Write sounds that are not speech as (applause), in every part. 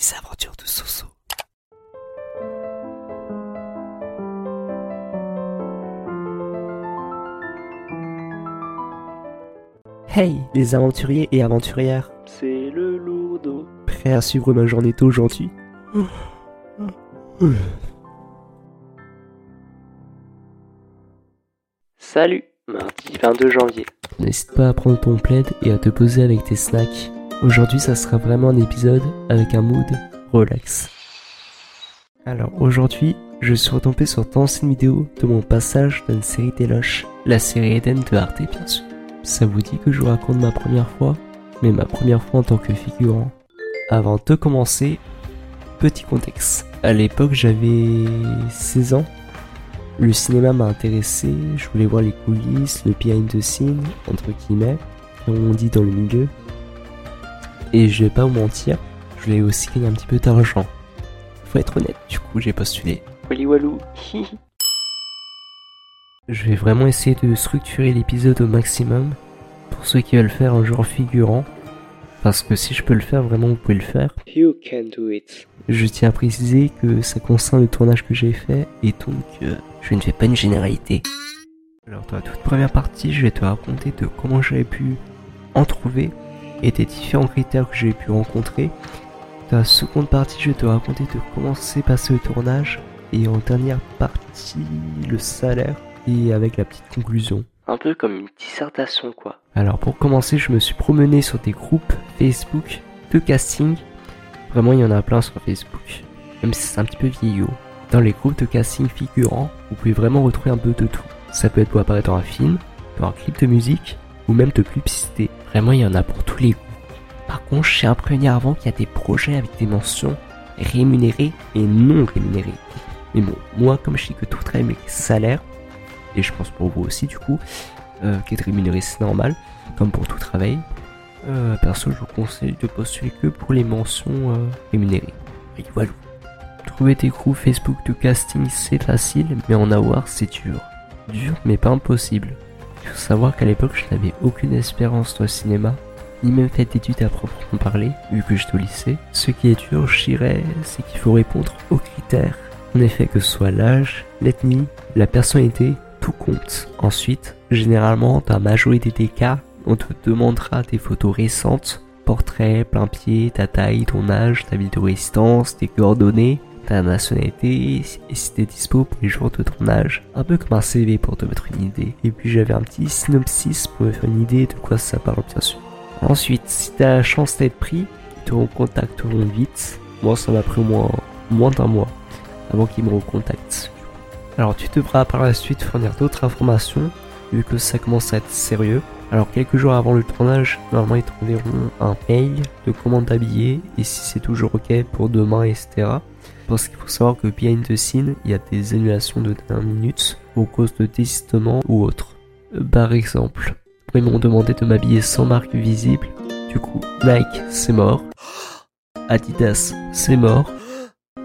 Les aventures de Soso. Hey, les aventuriers et aventurières, C'est le lourdeau. prêts à suivre ma journée d'aujourd'hui Salut, mardi 22 janvier. N'hésite pas à prendre ton plaid et à te poser avec tes snacks. Aujourd'hui, ça sera vraiment un épisode avec un mood relax. Alors aujourd'hui, je suis retombé sur ton ancienne vidéo de mon passage d'une série Téloche, la série Eden de Arte bien sûr. Ça vous dit que je vous raconte ma première fois, mais ma première fois en tant que figurant. Avant de commencer, petit contexte. À l'époque, j'avais 16 ans. Le cinéma m'a intéressé, je voulais voir les coulisses, le behind the scene, entre guillemets, comme on dit dans le milieu. Et je vais pas vous mentir, je voulais aussi gagner un petit peu d'argent. Faut être honnête, du coup j'ai postulé. Wally Walou. (laughs) Je vais vraiment essayer de structurer l'épisode au maximum pour ceux qui veulent faire un genre figurant. Parce que si je peux le faire, vraiment vous pouvez le faire. you can do it. Je tiens à préciser que ça concerne le tournage que j'ai fait et donc euh, je ne fais pas une généralité. Alors dans la toute première partie, je vais te raconter de comment j'avais pu en trouver et des différents critères que j'ai pu rencontrer. Dans la seconde partie, je vais te raconter de comment s'est passé le tournage et en dernière partie, le salaire et avec la petite conclusion. Un peu comme une dissertation quoi. Alors pour commencer, je me suis promené sur des groupes Facebook de casting. Vraiment, il y en a plein sur Facebook, même si c'est un petit peu vieillot. Dans les groupes de casting figurants, vous pouvez vraiment retrouver un peu de tout. Ça peut être pour apparaître dans un film, dans un clip de musique, ou même de publicité. Vraiment, il y en a pour tous les goûts. Par contre, je tiens à avant qu'il y a des projets avec des mentions rémunérées et non rémunérées. Mais bon, moi, comme je sais que tout travail mérite salaire, et je pense pour vous aussi du coup, euh, qu'être rémunéré c'est normal, comme pour tout travail. Euh, perso, je vous conseille de postuler que pour les mentions euh, rémunérées. Et voilà. Trouver des groupes Facebook de casting c'est facile, mais en avoir c'est dur. Dur, mais pas impossible. Il faut savoir qu'à l'époque, je n'avais aucune espérance dans le cinéma, ni même fait d'études à proprement parler, vu que j'étais au lycée. Ce qui est dur, je dirais, c'est qu'il faut répondre aux critères. En effet, que ce soit l'âge, l'ethnie, la personnalité, tout compte. Ensuite, généralement, dans la majorité des cas, on te demandera des photos récentes, portraits, plein pied, ta taille, ton âge, ta ville de résidence, tes coordonnées, ta nationalité et si t'es dispo pour les jours de ton âge. Un peu comme un CV pour te mettre une idée. Et puis j'avais un petit synopsis pour me faire une idée de quoi ça parle bien sûr. Ensuite, si t'as la chance d'être pris, ils te recontacteront vite. Moi, ça m'a pris au moins, moins d'un mois avant qu'ils me recontactent. Alors tu devras par la suite fournir d'autres informations vu que ça commence à être sérieux. Alors quelques jours avant le tournage, normalement ils t'enverront un mail de comment t'habiller et si c'est toujours ok pour demain, etc. Parce qu'il faut savoir que behind the scene, il y a des annulations de dernière minute au cause de désistement ou autre. Euh, Par exemple, ils m'ont demandé de m'habiller sans marque visible. Du coup, Nike, c'est mort. Adidas, c'est mort.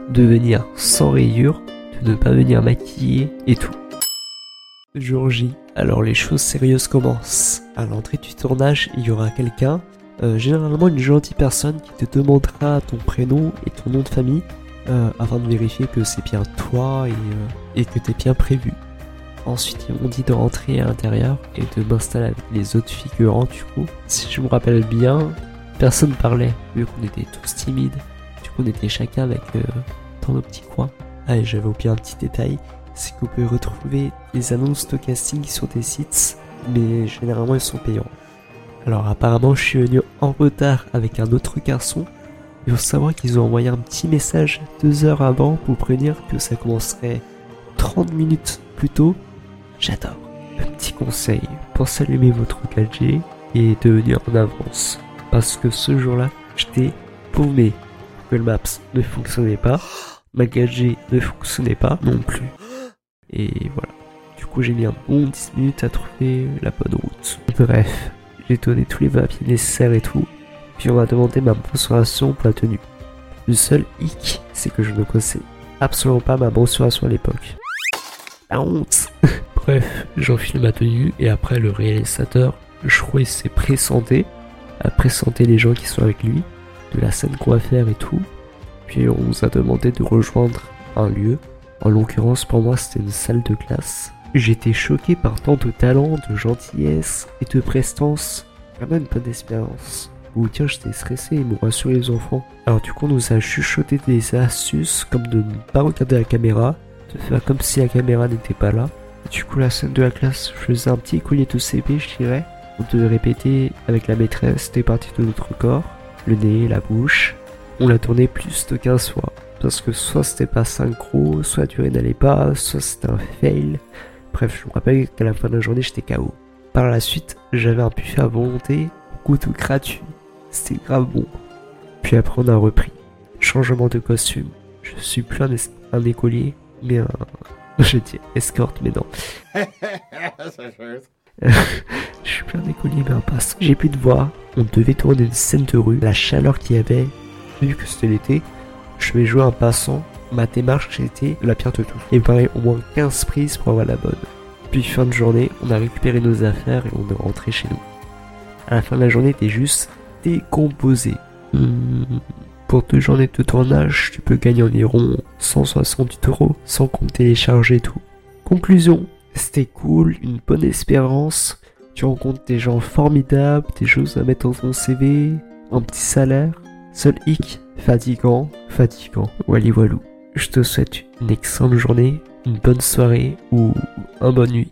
De venir sans rayures, de ne pas venir maquiller et tout. Jour J. Alors les choses sérieuses commencent. À l'entrée du tournage, il y aura quelqu'un, euh, généralement une gentille personne qui te demandera ton prénom et ton nom de famille euh, afin de vérifier que c'est bien toi et, euh, et que t'es bien prévu. Ensuite, ils m'ont dit de rentrer à l'intérieur et de m'installer avec les autres figurants du coup. Si je me rappelle bien, personne parlait, vu qu'on était tous timides. Du coup, on était chacun avec euh, dans nos petits coins. Ah, et j'avais oublié un petit détail, c'est que vous pouvez retrouver les annonces de casting sur des sites, mais généralement ils sont payants. Alors apparemment, je suis venu en retard avec un autre garçon. Il faut savoir qu'ils ont envoyé un petit message deux heures avant pour prévenir que ça commencerait 30 minutes plus tôt. J'adore. Un petit conseil, pensez à allumer votre 4G et de venir en avance. Parce que ce jour-là, j'étais paumé. Google Maps ne fonctionnait pas, ma 4G ne fonctionnait pas non plus. Et voilà. Du coup, j'ai mis un bon 10 minutes à trouver la bonne route. Bref, j'ai donné tous les papiers nécessaires et tout. Puis on m'a demandé ma mensuration pour la tenue. Le seul hic, c'est que je ne connaissais absolument pas ma mensuration à l'époque. La honte (laughs) Bref, j'enfile ma tenue et après le réalisateur, je crois s'est présenté, à présenter les gens qui sont avec lui, de la scène qu'on va faire et tout. Puis on nous a demandé de rejoindre un lieu. En l'occurrence, pour moi, c'était une salle de classe. J'étais choqué par tant de talent, de gentillesse et de prestance. Vraiment une bonne expérience. Ou tiens, j'étais stressé, ils m'ont rassuré les enfants. Alors du coup, on nous a chuchoté des astuces comme de ne pas regarder la caméra, de faire comme si la caméra n'était pas là. du coup, la scène de la classe, je faisais un petit collier de CP, je dirais. On devait répéter avec la maîtresse des parties de notre corps, le nez, la bouche. On l'a tourné plus de 15 fois. Parce que soit c'était pas synchro, soit la durée n'allait pas, soit c'était un fail. Bref, je me rappelle qu'à la fin de la journée, j'étais KO. Par la suite, j'avais un buffet à volonté, goût gratuit. C'était grave bon. Puis après, on a repris. Changement de costume. Je suis plus un, un écolier, mais un. (laughs) Je dis escorte, mais non. (laughs) je suis plus un écolier, mais un passe. J'ai plus de voix. On devait tourner une scène de rue. La chaleur qu'il y avait, vu que c'était l'été, je vais jouer un passant. Ma démarche était la pire de tout. Il me paraît au moins 15 prises pour avoir la bonne. Puis fin de journée, on a récupéré nos affaires et on est rentré chez nous. À la fin de la journée, t'es juste décomposé. Hmm, pour deux journées de tournage, tu peux gagner environ 168 euros sans compter les charges et tout. Conclusion, c'était cool, une bonne espérance. Tu rencontres des gens formidables, des choses à mettre dans ton CV, un petit salaire. Seul hic, fatigant, fatigant. Wally Walou. Je te souhaite une excellente journée, une bonne soirée ou un bonne nuit.